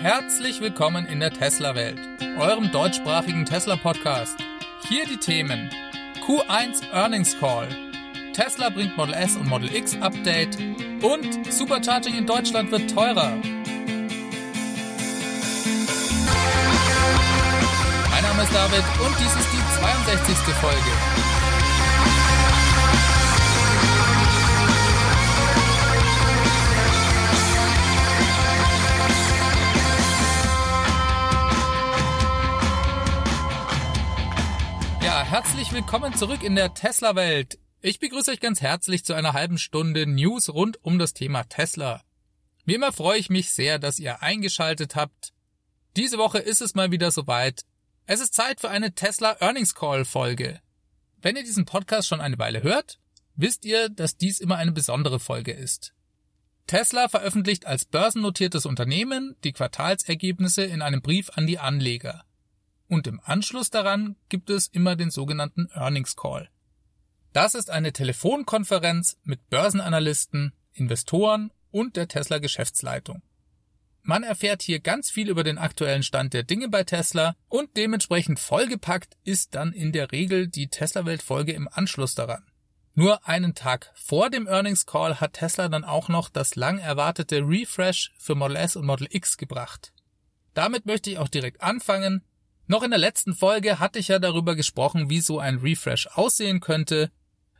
Herzlich willkommen in der Tesla-Welt, eurem deutschsprachigen Tesla-Podcast. Hier die Themen Q1 Earnings Call, Tesla bringt Model S und Model X Update und Supercharging in Deutschland wird teurer. Mein Name ist David und dies ist die 62. Folge. Herzlich willkommen zurück in der Tesla-Welt. Ich begrüße euch ganz herzlich zu einer halben Stunde News rund um das Thema Tesla. Wie immer freue ich mich sehr, dass ihr eingeschaltet habt. Diese Woche ist es mal wieder soweit. Es ist Zeit für eine Tesla Earnings Call Folge. Wenn ihr diesen Podcast schon eine Weile hört, wisst ihr, dass dies immer eine besondere Folge ist. Tesla veröffentlicht als börsennotiertes Unternehmen die Quartalsergebnisse in einem Brief an die Anleger und im Anschluss daran gibt es immer den sogenannten Earnings Call. Das ist eine Telefonkonferenz mit Börsenanalysten, Investoren und der Tesla Geschäftsleitung. Man erfährt hier ganz viel über den aktuellen Stand der Dinge bei Tesla und dementsprechend vollgepackt ist dann in der Regel die Tesla Welt Folge im Anschluss daran. Nur einen Tag vor dem Earnings Call hat Tesla dann auch noch das lang erwartete Refresh für Model S und Model X gebracht. Damit möchte ich auch direkt anfangen, noch in der letzten Folge hatte ich ja darüber gesprochen, wie so ein Refresh aussehen könnte.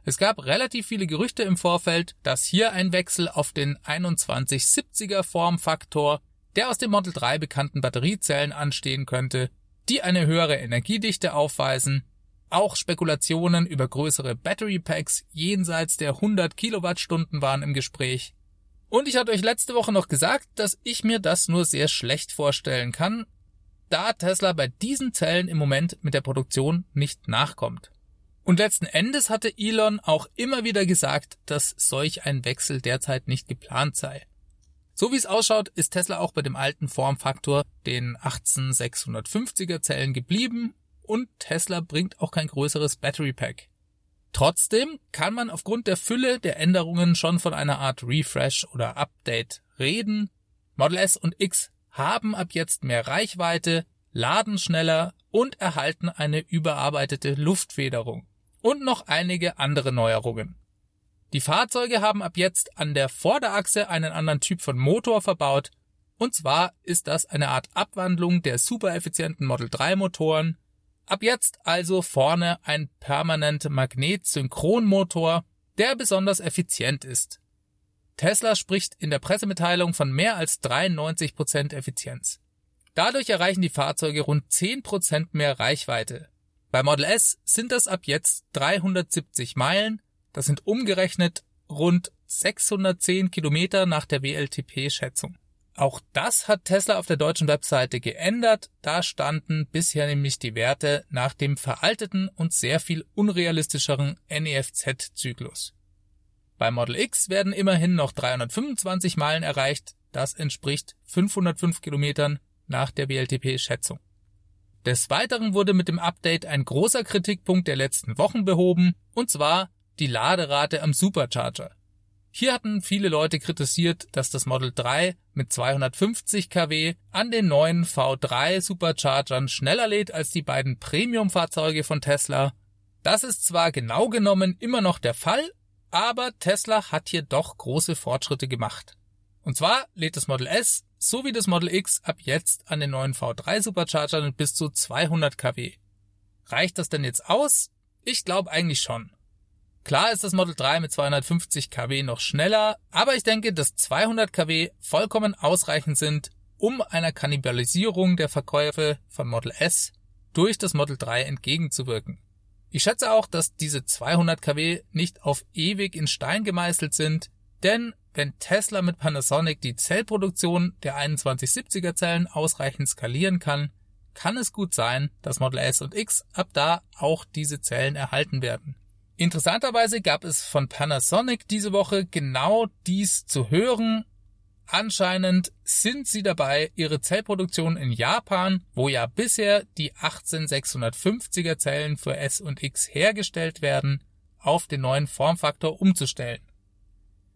Es gab relativ viele Gerüchte im Vorfeld, dass hier ein Wechsel auf den 2170er Formfaktor der aus dem Model 3 bekannten Batteriezellen anstehen könnte, die eine höhere Energiedichte aufweisen. Auch Spekulationen über größere Battery Packs jenseits der 100 Kilowattstunden waren im Gespräch. Und ich hatte euch letzte Woche noch gesagt, dass ich mir das nur sehr schlecht vorstellen kann, da Tesla bei diesen Zellen im Moment mit der Produktion nicht nachkommt. Und letzten Endes hatte Elon auch immer wieder gesagt, dass solch ein Wechsel derzeit nicht geplant sei. So wie es ausschaut, ist Tesla auch bei dem alten Formfaktor, den 18650er Zellen geblieben und Tesla bringt auch kein größeres Battery Pack. Trotzdem kann man aufgrund der Fülle der Änderungen schon von einer Art Refresh oder Update reden. Model S und X haben ab jetzt mehr Reichweite, laden schneller und erhalten eine überarbeitete Luftfederung und noch einige andere Neuerungen. Die Fahrzeuge haben ab jetzt an der Vorderachse einen anderen Typ von Motor verbaut, und zwar ist das eine Art Abwandlung der supereffizienten Model 3 Motoren. Ab jetzt also vorne ein permanent Magnet-Synchronmotor, der besonders effizient ist. Tesla spricht in der Pressemitteilung von mehr als 93 Prozent Effizienz. Dadurch erreichen die Fahrzeuge rund 10 Prozent mehr Reichweite. Bei Model S sind das ab jetzt 370 Meilen, das sind umgerechnet rund 610 Kilometer nach der WLTP-Schätzung. Auch das hat Tesla auf der deutschen Webseite geändert, da standen bisher nämlich die Werte nach dem veralteten und sehr viel unrealistischeren NEFZ-Zyklus. Bei Model X werden immerhin noch 325 Meilen erreicht, das entspricht 505 Kilometern nach der WLTP-Schätzung. Des Weiteren wurde mit dem Update ein großer Kritikpunkt der letzten Wochen behoben, und zwar die Laderate am Supercharger. Hier hatten viele Leute kritisiert, dass das Model 3 mit 250 kW an den neuen V3 Superchargern schneller lädt als die beiden Premium-Fahrzeuge von Tesla. Das ist zwar genau genommen immer noch der Fall, aber Tesla hat hier doch große Fortschritte gemacht. Und zwar lädt das Model S sowie das Model X ab jetzt an den neuen V3 Superchargern mit bis zu 200 kW. Reicht das denn jetzt aus? Ich glaube eigentlich schon. Klar ist das Model 3 mit 250 kW noch schneller, aber ich denke, dass 200 kW vollkommen ausreichend sind, um einer Kannibalisierung der Verkäufe von Model S durch das Model 3 entgegenzuwirken. Ich schätze auch, dass diese 200 kW nicht auf ewig in Stein gemeißelt sind, denn wenn Tesla mit Panasonic die Zellproduktion der 2170er Zellen ausreichend skalieren kann, kann es gut sein, dass Model S und X ab da auch diese Zellen erhalten werden. Interessanterweise gab es von Panasonic diese Woche genau dies zu hören Anscheinend sind sie dabei, ihre Zellproduktion in Japan, wo ja bisher die 18650er Zellen für S und X hergestellt werden, auf den neuen Formfaktor umzustellen.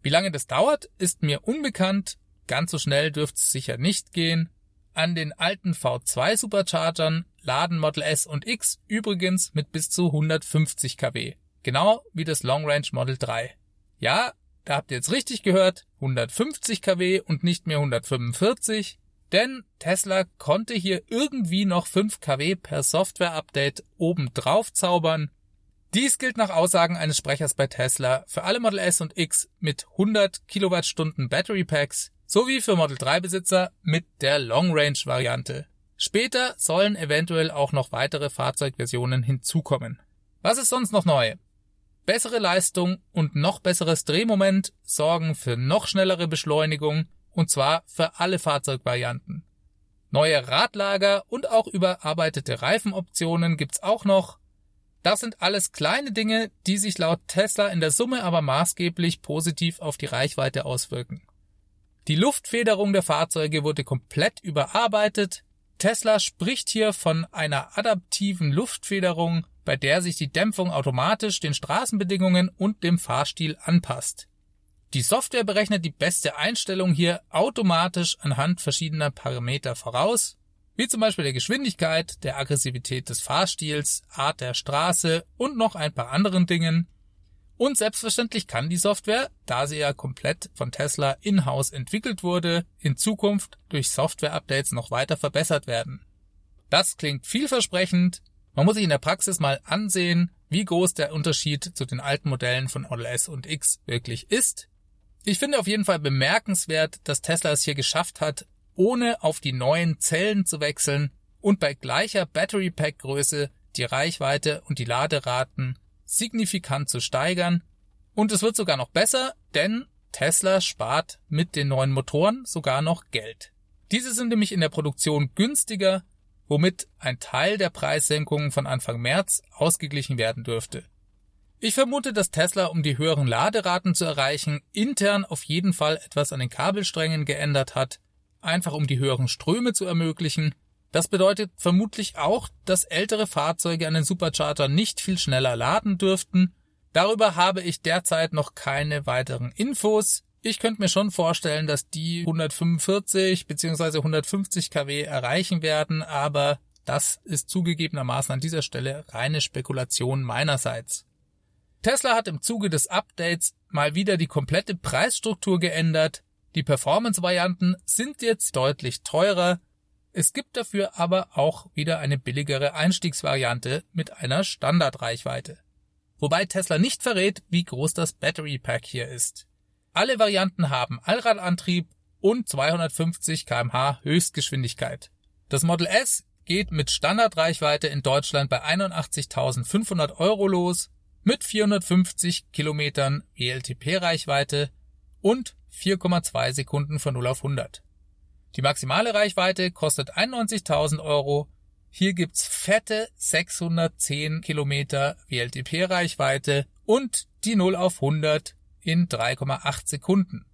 Wie lange das dauert, ist mir unbekannt. Ganz so schnell dürfte es sicher nicht gehen. an den alten V2 Superchargern laden Model S und X übrigens mit bis zu 150 kW. Genau wie das Long Range Model 3. Ja, da habt ihr jetzt richtig gehört, 150 kW und nicht mehr 145, denn Tesla konnte hier irgendwie noch 5 kW per Software-Update oben drauf zaubern. Dies gilt nach Aussagen eines Sprechers bei Tesla für alle Model S und X mit 100 Kilowattstunden Battery Packs sowie für Model 3 Besitzer mit der Long Range Variante. Später sollen eventuell auch noch weitere Fahrzeugversionen hinzukommen. Was ist sonst noch neu? Bessere Leistung und noch besseres Drehmoment sorgen für noch schnellere Beschleunigung und zwar für alle Fahrzeugvarianten. Neue Radlager und auch überarbeitete Reifenoptionen gibt's auch noch. Das sind alles kleine Dinge, die sich laut Tesla in der Summe aber maßgeblich positiv auf die Reichweite auswirken. Die Luftfederung der Fahrzeuge wurde komplett überarbeitet. Tesla spricht hier von einer adaptiven Luftfederung, bei der sich die Dämpfung automatisch den Straßenbedingungen und dem Fahrstil anpasst. Die Software berechnet die beste Einstellung hier automatisch anhand verschiedener Parameter voraus, wie zum Beispiel der Geschwindigkeit, der Aggressivität des Fahrstils, Art der Straße und noch ein paar anderen Dingen. Und selbstverständlich kann die Software, da sie ja komplett von Tesla in-house entwickelt wurde, in Zukunft durch Software-Updates noch weiter verbessert werden. Das klingt vielversprechend. Man muss sich in der Praxis mal ansehen, wie groß der Unterschied zu den alten Modellen von Model S und X wirklich ist. Ich finde auf jeden Fall bemerkenswert, dass Tesla es hier geschafft hat, ohne auf die neuen Zellen zu wechseln und bei gleicher Battery Pack Größe die Reichweite und die Laderaten signifikant zu steigern. Und es wird sogar noch besser, denn Tesla spart mit den neuen Motoren sogar noch Geld. Diese sind nämlich in der Produktion günstiger, womit ein Teil der Preissenkungen von Anfang März ausgeglichen werden dürfte. Ich vermute, dass Tesla, um die höheren Laderaten zu erreichen, intern auf jeden Fall etwas an den Kabelsträngen geändert hat, einfach um die höheren Ströme zu ermöglichen. Das bedeutet vermutlich auch, dass ältere Fahrzeuge an den Supercharger nicht viel schneller laden dürften. Darüber habe ich derzeit noch keine weiteren Infos. Ich könnte mir schon vorstellen, dass die 145 bzw. 150 kW erreichen werden, aber das ist zugegebenermaßen an dieser Stelle reine Spekulation meinerseits. Tesla hat im Zuge des Updates mal wieder die komplette Preisstruktur geändert. Die Performance-Varianten sind jetzt deutlich teurer. Es gibt dafür aber auch wieder eine billigere Einstiegsvariante mit einer Standardreichweite. Wobei Tesla nicht verrät, wie groß das Battery Pack hier ist. Alle Varianten haben Allradantrieb und 250 kmh Höchstgeschwindigkeit. Das Model S geht mit Standardreichweite in Deutschland bei 81.500 Euro los mit 450 Kilometern WLTP-Reichweite und 4,2 Sekunden von 0 auf 100. Die maximale Reichweite kostet 91.000 Euro. Hier gibt's fette 610 Kilometer WLTP-Reichweite und die 0 auf 100 in 3,8 Sekunden.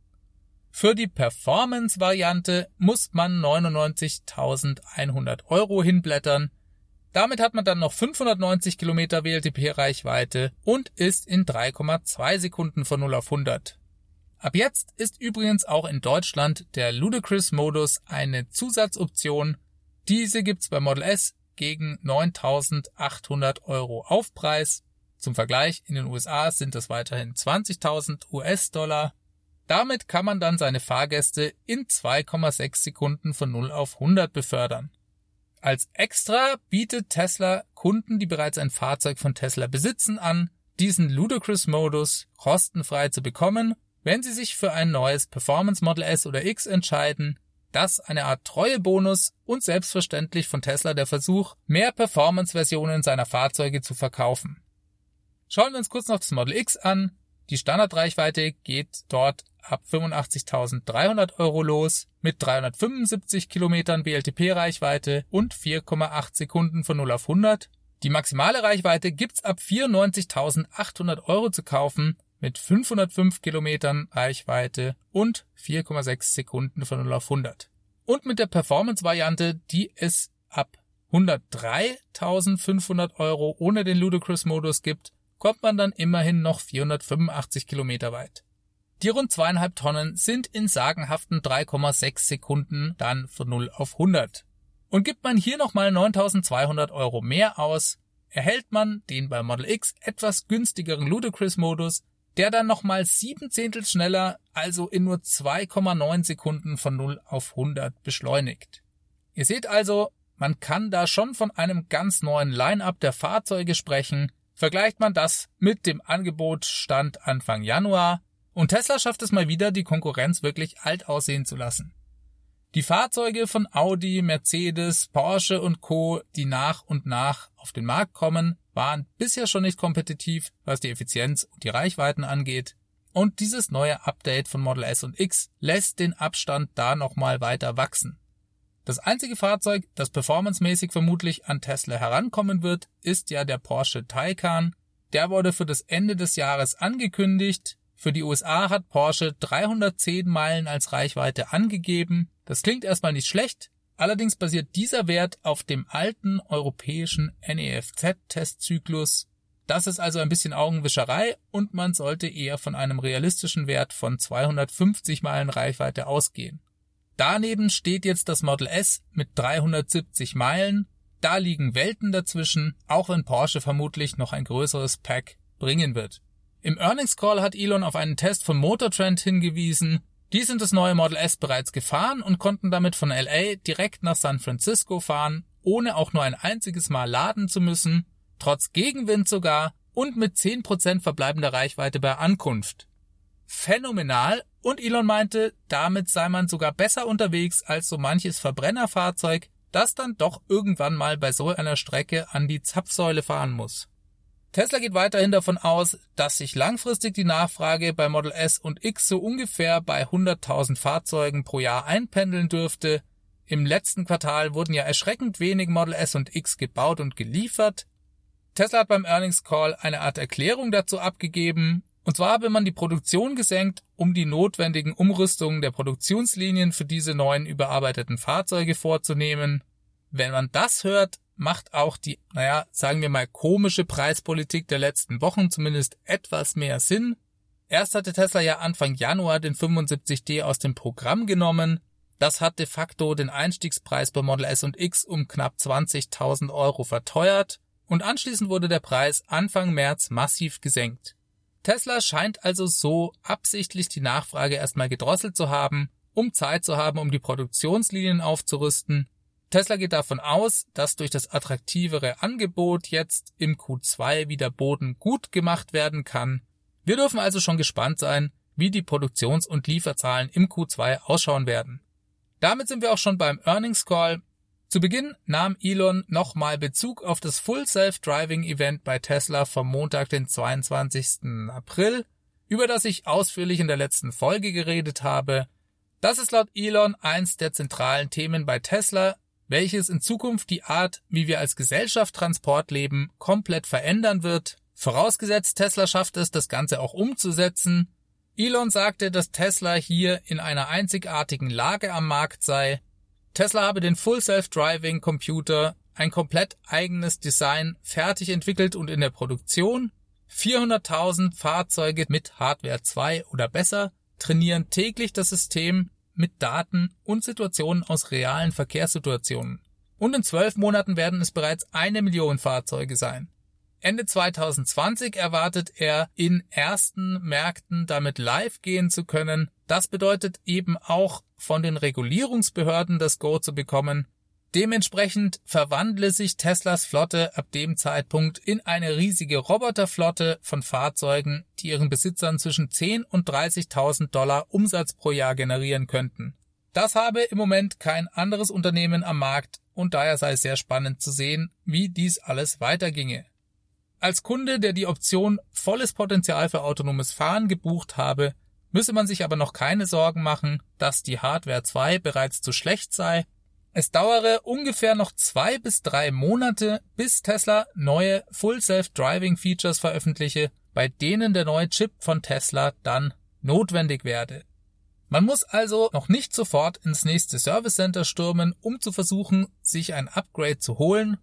Für die Performance-Variante muss man 99.100 Euro hinblättern, damit hat man dann noch 590 Kilometer WLTP-Reichweite und ist in 3,2 Sekunden von 0 auf 100. Ab jetzt ist übrigens auch in Deutschland der Ludicrous-Modus eine Zusatzoption. Diese gibt's bei Model S gegen 9.800 Euro Aufpreis. Zum Vergleich, in den USA sind das weiterhin 20.000 US-Dollar. Damit kann man dann seine Fahrgäste in 2,6 Sekunden von 0 auf 100 befördern. Als Extra bietet Tesla Kunden, die bereits ein Fahrzeug von Tesla besitzen, an, diesen Ludicrous-Modus kostenfrei zu bekommen, wenn sie sich für ein neues Performance Model S oder X entscheiden. Das eine Art Treuebonus und selbstverständlich von Tesla der Versuch, mehr Performance-Versionen seiner Fahrzeuge zu verkaufen. Schauen wir uns kurz noch das Model X an. Die Standardreichweite geht dort ab 85.300 Euro los mit 375 Kilometern BLTP-Reichweite und 4,8 Sekunden von 0 auf 100. Die maximale Reichweite gibt's ab 94.800 Euro zu kaufen mit 505 Kilometern Reichweite und 4,6 Sekunden von 0 auf 100. Und mit der Performance-Variante, die es ab 103.500 Euro ohne den Ludicrous-Modus gibt, kommt man dann immerhin noch 485 Kilometer weit. Die rund zweieinhalb Tonnen sind in sagenhaften 3,6 Sekunden dann von 0 auf 100. Und gibt man hier nochmal 9200 Euro mehr aus, erhält man den bei Model X etwas günstigeren Ludicrous-Modus, der dann nochmal sieben Zehntel schneller, also in nur 2,9 Sekunden von 0 auf 100 beschleunigt. Ihr seht also, man kann da schon von einem ganz neuen Line-up der Fahrzeuge sprechen. Vergleicht man das mit dem Angebot Stand Anfang Januar und Tesla schafft es mal wieder, die Konkurrenz wirklich alt aussehen zu lassen. Die Fahrzeuge von Audi, Mercedes, Porsche und Co., die nach und nach auf den Markt kommen, waren bisher schon nicht kompetitiv, was die Effizienz und die Reichweiten angeht. Und dieses neue Update von Model S und X lässt den Abstand da nochmal weiter wachsen. Das einzige Fahrzeug, das performancemäßig vermutlich an Tesla herankommen wird, ist ja der Porsche Taycan. Der wurde für das Ende des Jahres angekündigt. Für die USA hat Porsche 310 Meilen als Reichweite angegeben. Das klingt erstmal nicht schlecht, allerdings basiert dieser Wert auf dem alten europäischen NEFZ-Testzyklus. Das ist also ein bisschen Augenwischerei und man sollte eher von einem realistischen Wert von 250 Meilen Reichweite ausgehen. Daneben steht jetzt das Model S mit 370 Meilen. Da liegen Welten dazwischen, auch wenn Porsche vermutlich noch ein größeres Pack bringen wird. Im Earnings Call hat Elon auf einen Test von Motortrend hingewiesen, die sind das neue Model S bereits gefahren und konnten damit von LA direkt nach San Francisco fahren, ohne auch nur ein einziges Mal laden zu müssen, trotz Gegenwind sogar und mit 10% verbleibender Reichweite bei Ankunft. Phänomenal und Elon meinte, damit sei man sogar besser unterwegs als so manches Verbrennerfahrzeug, das dann doch irgendwann mal bei so einer Strecke an die Zapfsäule fahren muss. Tesla geht weiterhin davon aus, dass sich langfristig die Nachfrage bei Model S und X so ungefähr bei 100.000 Fahrzeugen pro Jahr einpendeln dürfte. Im letzten Quartal wurden ja erschreckend wenig Model S und X gebaut und geliefert. Tesla hat beim Earnings Call eine Art Erklärung dazu abgegeben. Und zwar habe man die Produktion gesenkt, um die notwendigen Umrüstungen der Produktionslinien für diese neuen überarbeiteten Fahrzeuge vorzunehmen. Wenn man das hört, macht auch die, naja, sagen wir mal, komische Preispolitik der letzten Wochen zumindest etwas mehr Sinn. Erst hatte Tesla ja Anfang Januar den 75D aus dem Programm genommen. Das hat de facto den Einstiegspreis bei Model S und X um knapp 20.000 Euro verteuert und anschließend wurde der Preis Anfang März massiv gesenkt. Tesla scheint also so absichtlich die Nachfrage erstmal gedrosselt zu haben, um Zeit zu haben, um die Produktionslinien aufzurüsten Tesla geht davon aus, dass durch das attraktivere Angebot jetzt im Q2 wieder Boden gut gemacht werden kann. Wir dürfen also schon gespannt sein, wie die Produktions- und Lieferzahlen im Q2 ausschauen werden. Damit sind wir auch schon beim Earnings Call. Zu Beginn nahm Elon nochmal Bezug auf das Full Self-Driving Event bei Tesla vom Montag, den 22. April, über das ich ausführlich in der letzten Folge geredet habe. Das ist laut Elon eins der zentralen Themen bei Tesla, welches in Zukunft die Art, wie wir als Gesellschaft Transport leben, komplett verändern wird. Vorausgesetzt Tesla schafft es, das Ganze auch umzusetzen. Elon sagte, dass Tesla hier in einer einzigartigen Lage am Markt sei. Tesla habe den Full Self-Driving Computer, ein komplett eigenes Design, fertig entwickelt und in der Produktion. 400.000 Fahrzeuge mit Hardware 2 oder besser trainieren täglich das System mit Daten und Situationen aus realen Verkehrssituationen. Und in zwölf Monaten werden es bereits eine Million Fahrzeuge sein. Ende 2020 erwartet er, in ersten Märkten damit live gehen zu können. Das bedeutet eben auch von den Regulierungsbehörden das Go zu bekommen, Dementsprechend verwandle sich Teslas Flotte ab dem Zeitpunkt in eine riesige Roboterflotte von Fahrzeugen, die ihren Besitzern zwischen 10 und 30.000 Dollar Umsatz pro Jahr generieren könnten. Das habe im Moment kein anderes Unternehmen am Markt und daher sei es sehr spannend zu sehen, wie dies alles weiterginge. Als Kunde, der die Option volles Potenzial für autonomes Fahren gebucht habe, müsse man sich aber noch keine Sorgen machen, dass die Hardware 2 bereits zu schlecht sei es dauere ungefähr noch zwei bis drei Monate, bis Tesla neue Full Self-Driving Features veröffentliche, bei denen der neue Chip von Tesla dann notwendig werde. Man muss also noch nicht sofort ins nächste Service Center stürmen, um zu versuchen, sich ein Upgrade zu holen.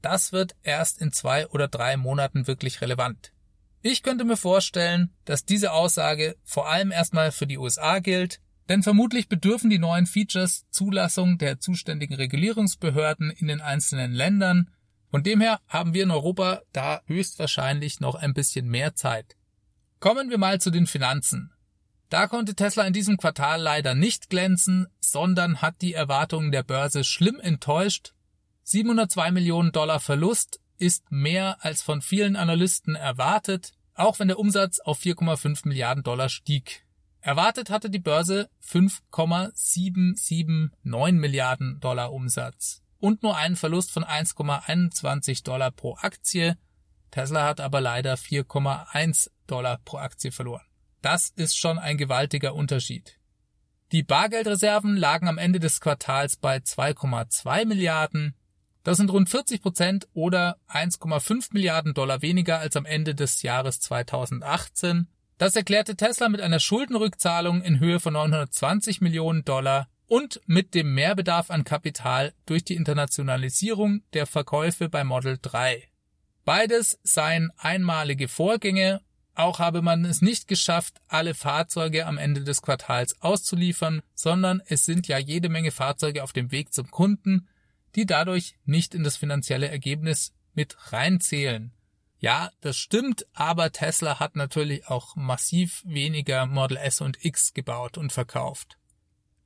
Das wird erst in zwei oder drei Monaten wirklich relevant. Ich könnte mir vorstellen, dass diese Aussage vor allem erstmal für die USA gilt, denn vermutlich bedürfen die neuen Features Zulassung der zuständigen Regulierungsbehörden in den einzelnen Ländern. Von dem her haben wir in Europa da höchstwahrscheinlich noch ein bisschen mehr Zeit. Kommen wir mal zu den Finanzen. Da konnte Tesla in diesem Quartal leider nicht glänzen, sondern hat die Erwartungen der Börse schlimm enttäuscht. 702 Millionen Dollar Verlust ist mehr als von vielen Analysten erwartet, auch wenn der Umsatz auf 4,5 Milliarden Dollar stieg. Erwartet hatte die Börse 5,779 Milliarden Dollar Umsatz und nur einen Verlust von 1,21 Dollar pro Aktie. Tesla hat aber leider 4,1 Dollar pro Aktie verloren. Das ist schon ein gewaltiger Unterschied. Die Bargeldreserven lagen am Ende des Quartals bei 2,2 Milliarden. Das sind rund 40 Prozent oder 1,5 Milliarden Dollar weniger als am Ende des Jahres 2018 das erklärte Tesla mit einer Schuldenrückzahlung in Höhe von 920 Millionen Dollar und mit dem Mehrbedarf an Kapital durch die Internationalisierung der Verkäufe bei Model 3. Beides seien einmalige Vorgänge, auch habe man es nicht geschafft, alle Fahrzeuge am Ende des Quartals auszuliefern, sondern es sind ja jede Menge Fahrzeuge auf dem Weg zum Kunden, die dadurch nicht in das finanzielle Ergebnis mit reinzählen. Ja, das stimmt, aber Tesla hat natürlich auch massiv weniger Model S und X gebaut und verkauft.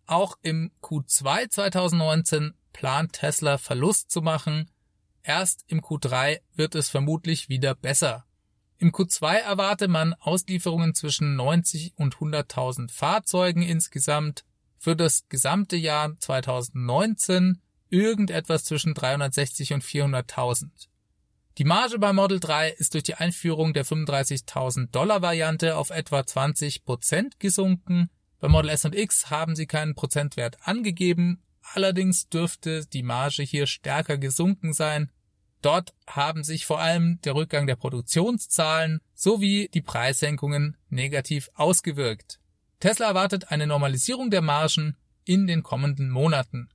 Auch im Q2 2019 plant Tesla Verlust zu machen. Erst im Q3 wird es vermutlich wieder besser. Im Q2 erwarte man Auslieferungen zwischen 90 und 100.000 Fahrzeugen insgesamt. Für das gesamte Jahr 2019 irgendetwas zwischen 360 und 400.000. Die Marge bei Model 3 ist durch die Einführung der 35.000 Dollar Variante auf etwa 20 Prozent gesunken. Bei Model S und X haben sie keinen Prozentwert angegeben. Allerdings dürfte die Marge hier stärker gesunken sein. Dort haben sich vor allem der Rückgang der Produktionszahlen sowie die Preissenkungen negativ ausgewirkt. Tesla erwartet eine Normalisierung der Margen in den kommenden Monaten.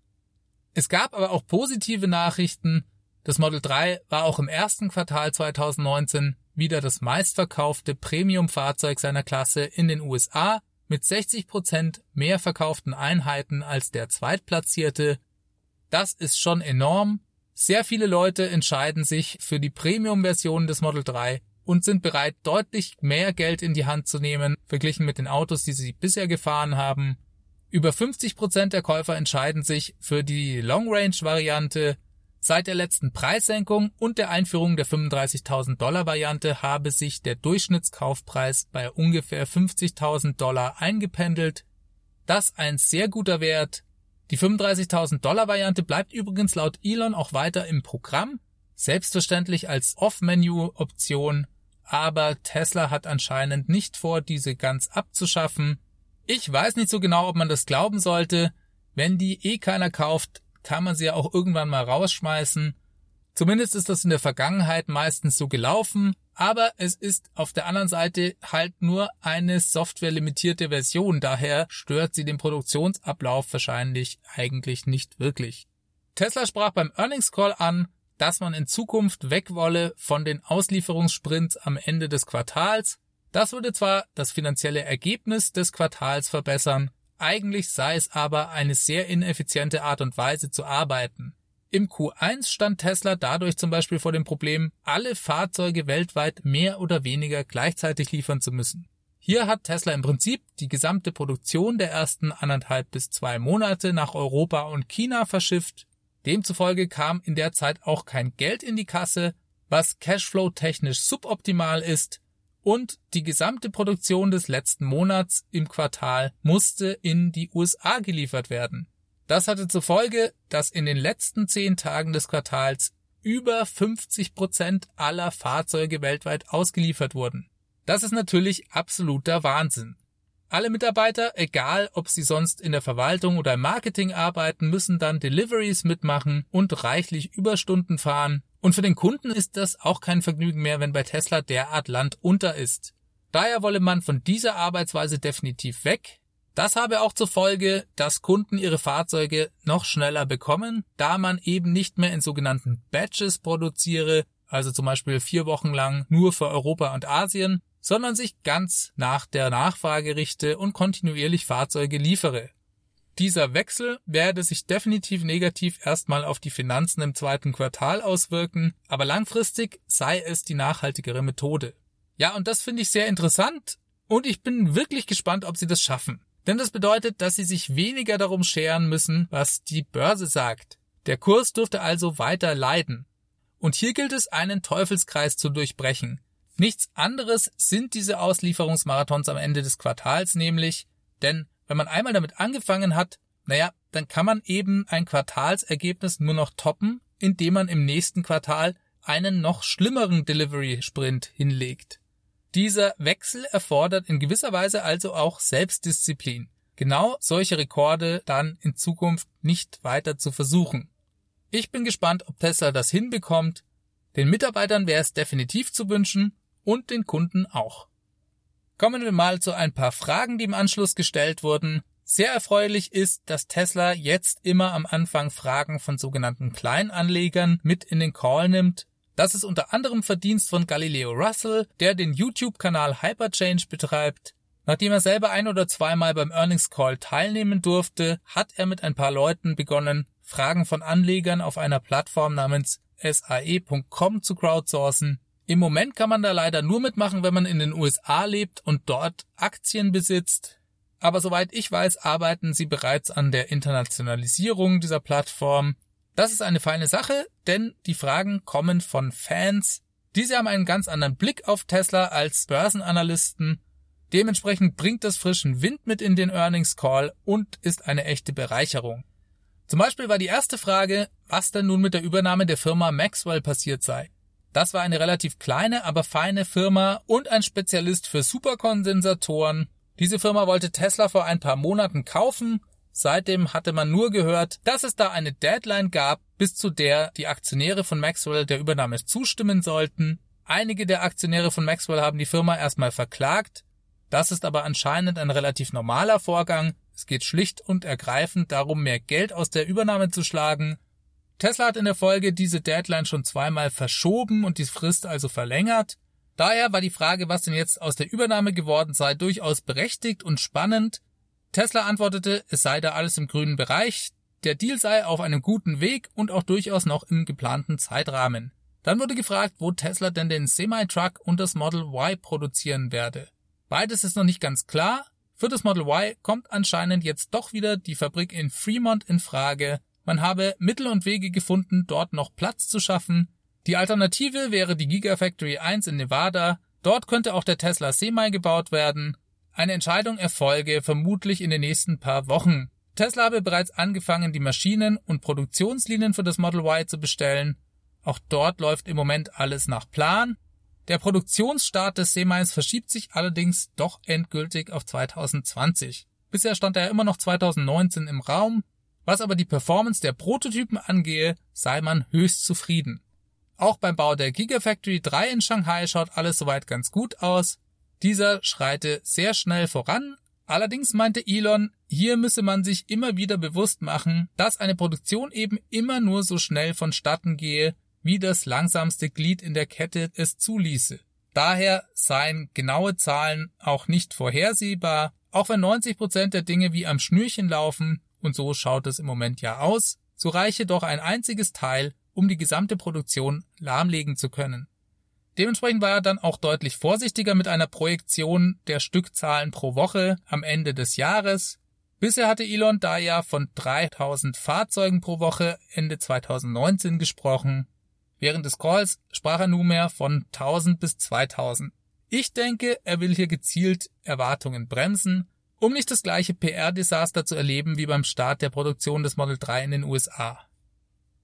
Es gab aber auch positive Nachrichten. Das Model 3 war auch im ersten Quartal 2019 wieder das meistverkaufte Premium-Fahrzeug seiner Klasse in den USA mit 60 Prozent mehr verkauften Einheiten als der zweitplatzierte. Das ist schon enorm. Sehr viele Leute entscheiden sich für die Premium-Version des Model 3 und sind bereit, deutlich mehr Geld in die Hand zu nehmen, verglichen mit den Autos, die sie bisher gefahren haben. Über 50 Prozent der Käufer entscheiden sich für die Long-Range-Variante Seit der letzten Preissenkung und der Einführung der 35.000 Dollar Variante habe sich der Durchschnittskaufpreis bei ungefähr 50.000 Dollar eingependelt. Das ein sehr guter Wert. Die 35.000 Dollar Variante bleibt übrigens laut Elon auch weiter im Programm, selbstverständlich als Off-Menu-Option, aber Tesla hat anscheinend nicht vor, diese ganz abzuschaffen. Ich weiß nicht so genau, ob man das glauben sollte. Wenn die eh keiner kauft, kann man sie ja auch irgendwann mal rausschmeißen. Zumindest ist das in der Vergangenheit meistens so gelaufen, aber es ist auf der anderen Seite halt nur eine softwarelimitierte Version, daher stört sie den Produktionsablauf wahrscheinlich eigentlich nicht wirklich. Tesla sprach beim Earnings Call an, dass man in Zukunft weg wolle von den Auslieferungssprints am Ende des Quartals. Das würde zwar das finanzielle Ergebnis des Quartals verbessern, eigentlich sei es aber eine sehr ineffiziente Art und Weise zu arbeiten. Im Q1 stand Tesla dadurch zum Beispiel vor dem Problem, alle Fahrzeuge weltweit mehr oder weniger gleichzeitig liefern zu müssen. Hier hat Tesla im Prinzip die gesamte Produktion der ersten anderthalb bis zwei Monate nach Europa und China verschifft. Demzufolge kam in der Zeit auch kein Geld in die Kasse, was Cashflow technisch suboptimal ist, und die gesamte Produktion des letzten Monats im Quartal musste in die USA geliefert werden. Das hatte zur Folge, dass in den letzten zehn Tagen des Quartals über 50 Prozent aller Fahrzeuge weltweit ausgeliefert wurden. Das ist natürlich absoluter Wahnsinn. Alle Mitarbeiter, egal ob sie sonst in der Verwaltung oder im Marketing arbeiten, müssen dann Deliveries mitmachen und reichlich Überstunden fahren, und für den Kunden ist das auch kein Vergnügen mehr, wenn bei Tesla derart Land unter ist. Daher wolle man von dieser Arbeitsweise definitiv weg. Das habe auch zur Folge, dass Kunden ihre Fahrzeuge noch schneller bekommen, da man eben nicht mehr in sogenannten Batches produziere, also zum Beispiel vier Wochen lang nur für Europa und Asien, sondern sich ganz nach der Nachfrage richte und kontinuierlich Fahrzeuge liefere. Dieser Wechsel werde sich definitiv negativ erstmal auf die Finanzen im zweiten Quartal auswirken, aber langfristig sei es die nachhaltigere Methode. Ja, und das finde ich sehr interessant und ich bin wirklich gespannt, ob sie das schaffen. Denn das bedeutet, dass sie sich weniger darum scheren müssen, was die Börse sagt. Der Kurs dürfte also weiter leiden. Und hier gilt es, einen Teufelskreis zu durchbrechen. Nichts anderes sind diese Auslieferungsmarathons am Ende des Quartals nämlich, denn wenn man einmal damit angefangen hat, naja, dann kann man eben ein Quartalsergebnis nur noch toppen, indem man im nächsten Quartal einen noch schlimmeren Delivery-Sprint hinlegt. Dieser Wechsel erfordert in gewisser Weise also auch Selbstdisziplin. Genau solche Rekorde dann in Zukunft nicht weiter zu versuchen. Ich bin gespannt, ob Tesla das hinbekommt. Den Mitarbeitern wäre es definitiv zu wünschen und den Kunden auch. Kommen wir mal zu ein paar Fragen, die im Anschluss gestellt wurden. Sehr erfreulich ist, dass Tesla jetzt immer am Anfang Fragen von sogenannten Kleinanlegern mit in den Call nimmt das ist unter anderem Verdienst von Galileo Russell, der den YouTube-Kanal Hyperchange betreibt. Nachdem er selber ein oder zweimal beim Earnings Call teilnehmen durfte, hat er mit ein paar Leuten begonnen, Fragen von Anlegern auf einer Plattform namens sae.com zu crowdsourcen. Im Moment kann man da leider nur mitmachen, wenn man in den USA lebt und dort Aktien besitzt. Aber soweit ich weiß, arbeiten sie bereits an der Internationalisierung dieser Plattform das ist eine feine Sache, denn die Fragen kommen von Fans. Diese haben einen ganz anderen Blick auf Tesla als Börsenanalysten. Dementsprechend bringt das frischen Wind mit in den Earnings Call und ist eine echte Bereicherung. Zum Beispiel war die erste Frage, was denn nun mit der Übernahme der Firma Maxwell passiert sei. Das war eine relativ kleine, aber feine Firma und ein Spezialist für Superkondensatoren. Diese Firma wollte Tesla vor ein paar Monaten kaufen Seitdem hatte man nur gehört, dass es da eine Deadline gab, bis zu der die Aktionäre von Maxwell der Übernahme zustimmen sollten. Einige der Aktionäre von Maxwell haben die Firma erstmal verklagt. Das ist aber anscheinend ein relativ normaler Vorgang. Es geht schlicht und ergreifend darum, mehr Geld aus der Übernahme zu schlagen. Tesla hat in der Folge diese Deadline schon zweimal verschoben und die Frist also verlängert. Daher war die Frage, was denn jetzt aus der Übernahme geworden sei, durchaus berechtigt und spannend. Tesla antwortete, es sei da alles im grünen Bereich, der Deal sei auf einem guten Weg und auch durchaus noch im geplanten Zeitrahmen. Dann wurde gefragt, wo Tesla denn den Semi-Truck und das Model Y produzieren werde. Beides ist noch nicht ganz klar. Für das Model Y kommt anscheinend jetzt doch wieder die Fabrik in Fremont in Frage. Man habe Mittel und Wege gefunden, dort noch Platz zu schaffen. Die Alternative wäre die Gigafactory 1 in Nevada. Dort könnte auch der Tesla Semi gebaut werden. Eine Entscheidung erfolge vermutlich in den nächsten paar Wochen. Tesla habe bereits angefangen, die Maschinen und Produktionslinien für das Model Y zu bestellen. Auch dort läuft im Moment alles nach Plan. Der Produktionsstart des Semis verschiebt sich allerdings doch endgültig auf 2020. Bisher stand er immer noch 2019 im Raum. Was aber die Performance der Prototypen angehe, sei man höchst zufrieden. Auch beim Bau der Gigafactory 3 in Shanghai schaut alles soweit ganz gut aus. Dieser schreite sehr schnell voran, allerdings meinte Elon, hier müsse man sich immer wieder bewusst machen, dass eine Produktion eben immer nur so schnell vonstatten gehe, wie das langsamste Glied in der Kette es zuließe. Daher seien genaue Zahlen auch nicht vorhersehbar, auch wenn 90 Prozent der Dinge wie am Schnürchen laufen, und so schaut es im Moment ja aus, so reiche doch ein einziges Teil, um die gesamte Produktion lahmlegen zu können. Dementsprechend war er dann auch deutlich vorsichtiger mit einer Projektion der Stückzahlen pro Woche am Ende des Jahres. Bisher hatte Elon da ja von 3000 Fahrzeugen pro Woche Ende 2019 gesprochen. Während des Calls sprach er nunmehr von 1000 bis 2000. Ich denke, er will hier gezielt Erwartungen bremsen, um nicht das gleiche PR-Desaster zu erleben wie beim Start der Produktion des Model 3 in den USA.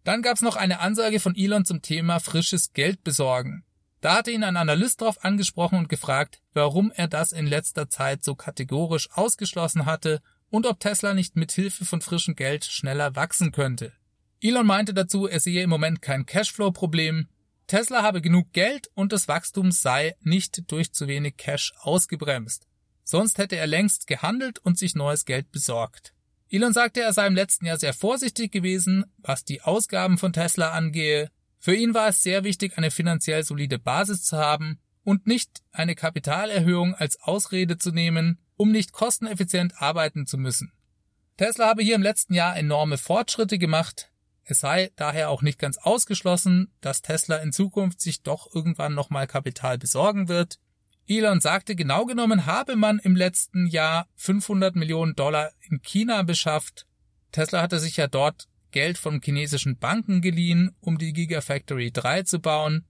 Dann gab's noch eine Ansage von Elon zum Thema frisches Geld besorgen. Da hatte ihn ein Analyst darauf angesprochen und gefragt, warum er das in letzter Zeit so kategorisch ausgeschlossen hatte und ob Tesla nicht mit Hilfe von frischem Geld schneller wachsen könnte. Elon meinte dazu, er sehe im Moment kein Cashflow-Problem. Tesla habe genug Geld und das Wachstum sei nicht durch zu wenig Cash ausgebremst. Sonst hätte er längst gehandelt und sich neues Geld besorgt. Elon sagte, er sei im letzten Jahr sehr vorsichtig gewesen, was die Ausgaben von Tesla angehe, Für ihn war es sehr wichtig, eine finanziell solide Basis zu haben und nicht eine Kapitalerhöhung als Ausrede zu nehmen, um nicht kosteneffizient arbeiten zu müssen. Tesla habe hier im letzten Jahr enorme Fortschritte gemacht. Es sei daher auch nicht ganz ausgeschlossen, dass Tesla in Zukunft sich doch irgendwann nochmal Kapital besorgen wird. Elon sagte, genau genommen habe man im letzten Jahr 500 Millionen Dollar in China beschafft. Tesla hatte sich ja dort Geld von chinesischen Banken geliehen, um die Gigafactory 3 zu bauen.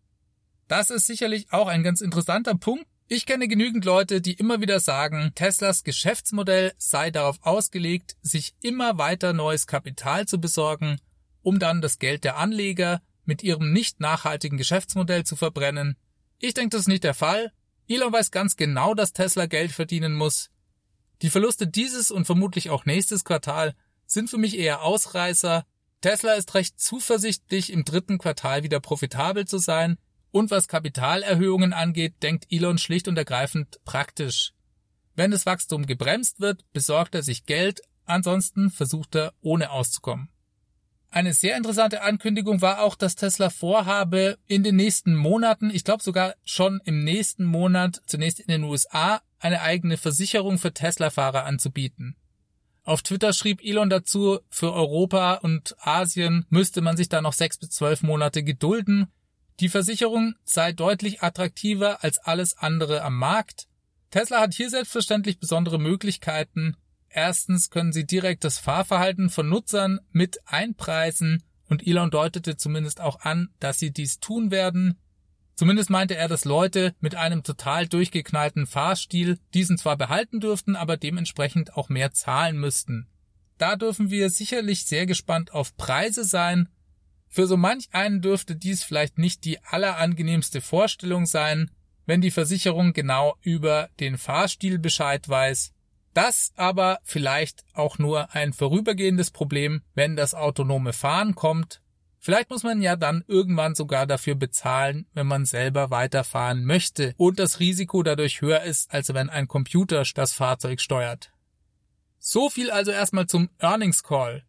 Das ist sicherlich auch ein ganz interessanter Punkt, ich kenne genügend Leute, die immer wieder sagen, Teslas Geschäftsmodell sei darauf ausgelegt, sich immer weiter neues Kapital zu besorgen, um dann das Geld der Anleger mit ihrem nicht nachhaltigen Geschäftsmodell zu verbrennen. Ich denke, das ist nicht der Fall. Elon weiß ganz genau, dass Tesla Geld verdienen muss. Die Verluste dieses und vermutlich auch nächstes Quartal sind für mich eher Ausreißer. Tesla ist recht zuversichtlich, im dritten Quartal wieder profitabel zu sein, und was Kapitalerhöhungen angeht, denkt Elon schlicht und ergreifend praktisch. Wenn das Wachstum gebremst wird, besorgt er sich Geld, ansonsten versucht er ohne auszukommen. Eine sehr interessante Ankündigung war auch, dass Tesla vorhabe, in den nächsten Monaten, ich glaube sogar schon im nächsten Monat, zunächst in den USA, eine eigene Versicherung für Tesla-Fahrer anzubieten. Auf Twitter schrieb Elon dazu, für Europa und Asien müsste man sich da noch sechs bis zwölf Monate gedulden, die Versicherung sei deutlich attraktiver als alles andere am Markt. Tesla hat hier selbstverständlich besondere Möglichkeiten. Erstens können sie direkt das Fahrverhalten von Nutzern mit einpreisen und Elon deutete zumindest auch an, dass sie dies tun werden. Zumindest meinte er, dass Leute mit einem total durchgeknallten Fahrstil diesen zwar behalten dürften, aber dementsprechend auch mehr zahlen müssten. Da dürfen wir sicherlich sehr gespannt auf Preise sein, für so manch einen dürfte dies vielleicht nicht die allerangenehmste Vorstellung sein, wenn die Versicherung genau über den Fahrstil Bescheid weiß. Das aber vielleicht auch nur ein vorübergehendes Problem, wenn das autonome Fahren kommt. Vielleicht muss man ja dann irgendwann sogar dafür bezahlen, wenn man selber weiterfahren möchte und das Risiko dadurch höher ist, als wenn ein Computer das Fahrzeug steuert. So viel also erstmal zum Earnings Call.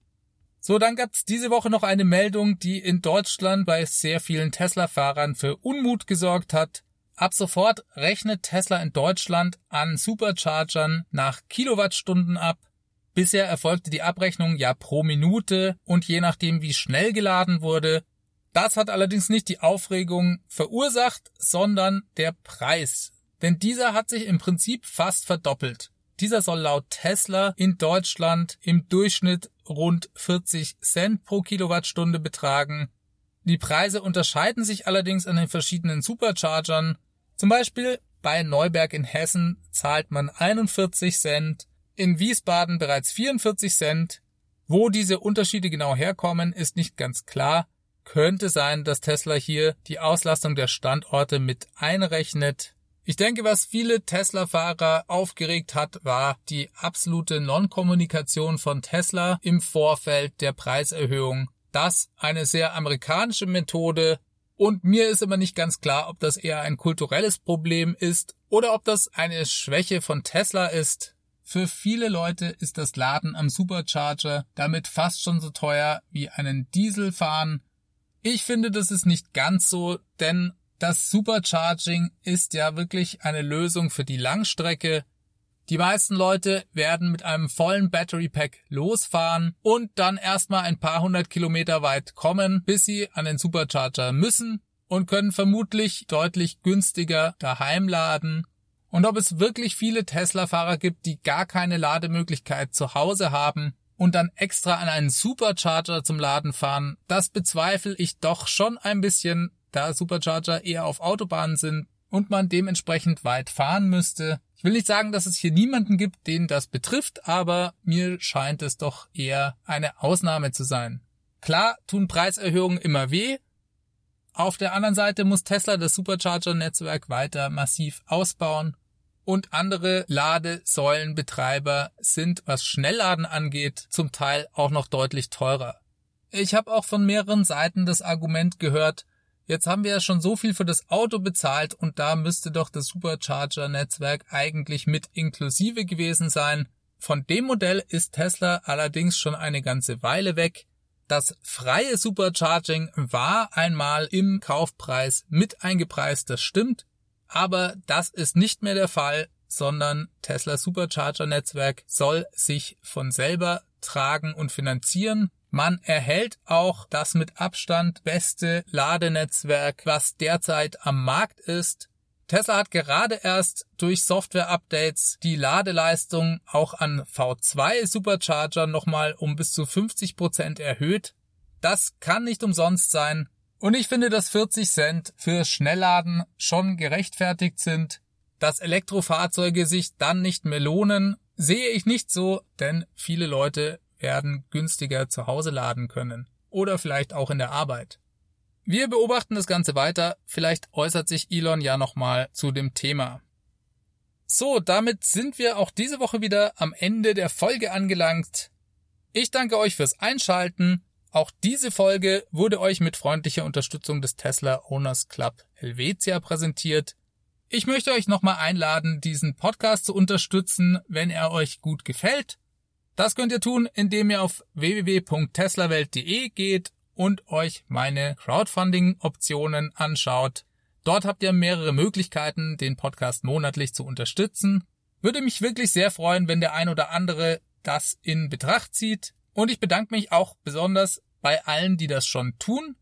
So, dann gab's diese Woche noch eine Meldung, die in Deutschland bei sehr vielen Tesla-Fahrern für Unmut gesorgt hat. Ab sofort rechnet Tesla in Deutschland an Superchargern nach Kilowattstunden ab. Bisher erfolgte die Abrechnung ja pro Minute und je nachdem wie schnell geladen wurde. Das hat allerdings nicht die Aufregung verursacht, sondern der Preis. Denn dieser hat sich im Prinzip fast verdoppelt. Dieser soll laut Tesla in Deutschland im Durchschnitt rund 40 Cent pro Kilowattstunde betragen. Die Preise unterscheiden sich allerdings an den verschiedenen Superchargern. Zum Beispiel bei Neuberg in Hessen zahlt man 41 Cent, in Wiesbaden bereits 44 Cent. Wo diese Unterschiede genau herkommen, ist nicht ganz klar. Könnte sein, dass Tesla hier die Auslastung der Standorte mit einrechnet. Ich denke, was viele Tesla-Fahrer aufgeregt hat, war die absolute Non-Kommunikation von Tesla im Vorfeld der Preiserhöhung. Das eine sehr amerikanische Methode und mir ist aber nicht ganz klar, ob das eher ein kulturelles Problem ist oder ob das eine Schwäche von Tesla ist. Für viele Leute ist das Laden am Supercharger damit fast schon so teuer wie einen Diesel fahren. Ich finde, das ist nicht ganz so, denn das Supercharging ist ja wirklich eine Lösung für die Langstrecke. Die meisten Leute werden mit einem vollen Battery Pack losfahren und dann erstmal ein paar hundert Kilometer weit kommen, bis sie an den Supercharger müssen und können vermutlich deutlich günstiger daheim laden. Und ob es wirklich viele Tesla-Fahrer gibt, die gar keine Lademöglichkeit zu Hause haben und dann extra an einen Supercharger zum Laden fahren, das bezweifle ich doch schon ein bisschen, da Supercharger eher auf Autobahnen sind und man dementsprechend weit fahren müsste. Ich will nicht sagen, dass es hier niemanden gibt, den das betrifft, aber mir scheint es doch eher eine Ausnahme zu sein. Klar tun Preiserhöhungen immer weh. Auf der anderen Seite muss Tesla das Supercharger-Netzwerk weiter massiv ausbauen und andere Ladesäulenbetreiber sind, was Schnellladen angeht, zum Teil auch noch deutlich teurer. Ich habe auch von mehreren Seiten das Argument gehört, Jetzt haben wir ja schon so viel für das Auto bezahlt und da müsste doch das Supercharger-Netzwerk eigentlich mit inklusive gewesen sein. Von dem Modell ist Tesla allerdings schon eine ganze Weile weg. Das freie Supercharging war einmal im Kaufpreis mit eingepreist, das stimmt, aber das ist nicht mehr der Fall, sondern Tesla Supercharger Netzwerk soll sich von selber tragen und finanzieren. Man erhält auch das mit Abstand beste Ladenetzwerk, was derzeit am Markt ist. Tesla hat gerade erst durch Software-Updates die Ladeleistung auch an V2 Supercharger nochmal um bis zu 50 Prozent erhöht. Das kann nicht umsonst sein. Und ich finde, dass 40 Cent für Schnellladen schon gerechtfertigt sind. Dass Elektrofahrzeuge sich dann nicht mehr lohnen, sehe ich nicht so, denn viele Leute werden günstiger zu Hause laden können. Oder vielleicht auch in der Arbeit. Wir beobachten das Ganze weiter. Vielleicht äußert sich Elon ja nochmal zu dem Thema. So, damit sind wir auch diese Woche wieder am Ende der Folge angelangt. Ich danke euch fürs Einschalten. Auch diese Folge wurde euch mit freundlicher Unterstützung des Tesla Owners Club Helvetia präsentiert. Ich möchte euch nochmal einladen, diesen Podcast zu unterstützen, wenn er euch gut gefällt. Das könnt ihr tun, indem ihr auf www.teslawelt.de geht und euch meine Crowdfunding-Optionen anschaut. Dort habt ihr mehrere Möglichkeiten, den Podcast monatlich zu unterstützen. Würde mich wirklich sehr freuen, wenn der ein oder andere das in Betracht zieht. Und ich bedanke mich auch besonders bei allen, die das schon tun.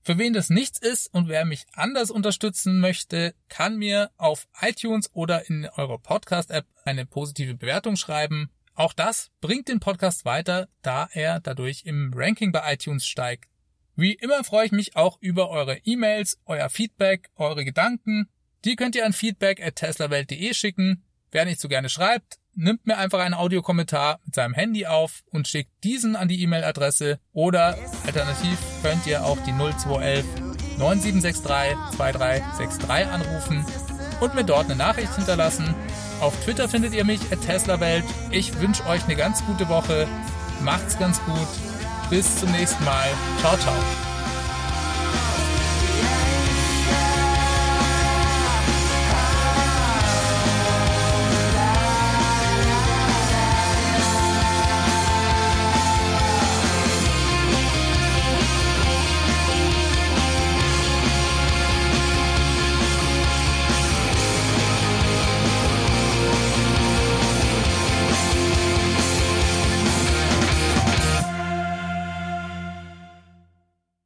Für wen das nichts ist und wer mich anders unterstützen möchte, kann mir auf iTunes oder in eurer Podcast-App eine positive Bewertung schreiben. Auch das bringt den Podcast weiter, da er dadurch im Ranking bei iTunes steigt. Wie immer freue ich mich auch über eure E-Mails, euer Feedback, eure Gedanken. Die könnt ihr an feedback at teslawelt.de schicken. Wer nicht so gerne schreibt, nimmt mir einfach einen Audiokommentar mit seinem Handy auf und schickt diesen an die E-Mail-Adresse oder alternativ könnt ihr auch die 0211 9763 2363 anrufen und mir dort eine Nachricht hinterlassen. Auf Twitter findet ihr mich TeslaWelt. Ich wünsche euch eine ganz gute Woche. Macht's ganz gut. Bis zum nächsten Mal. Ciao, ciao.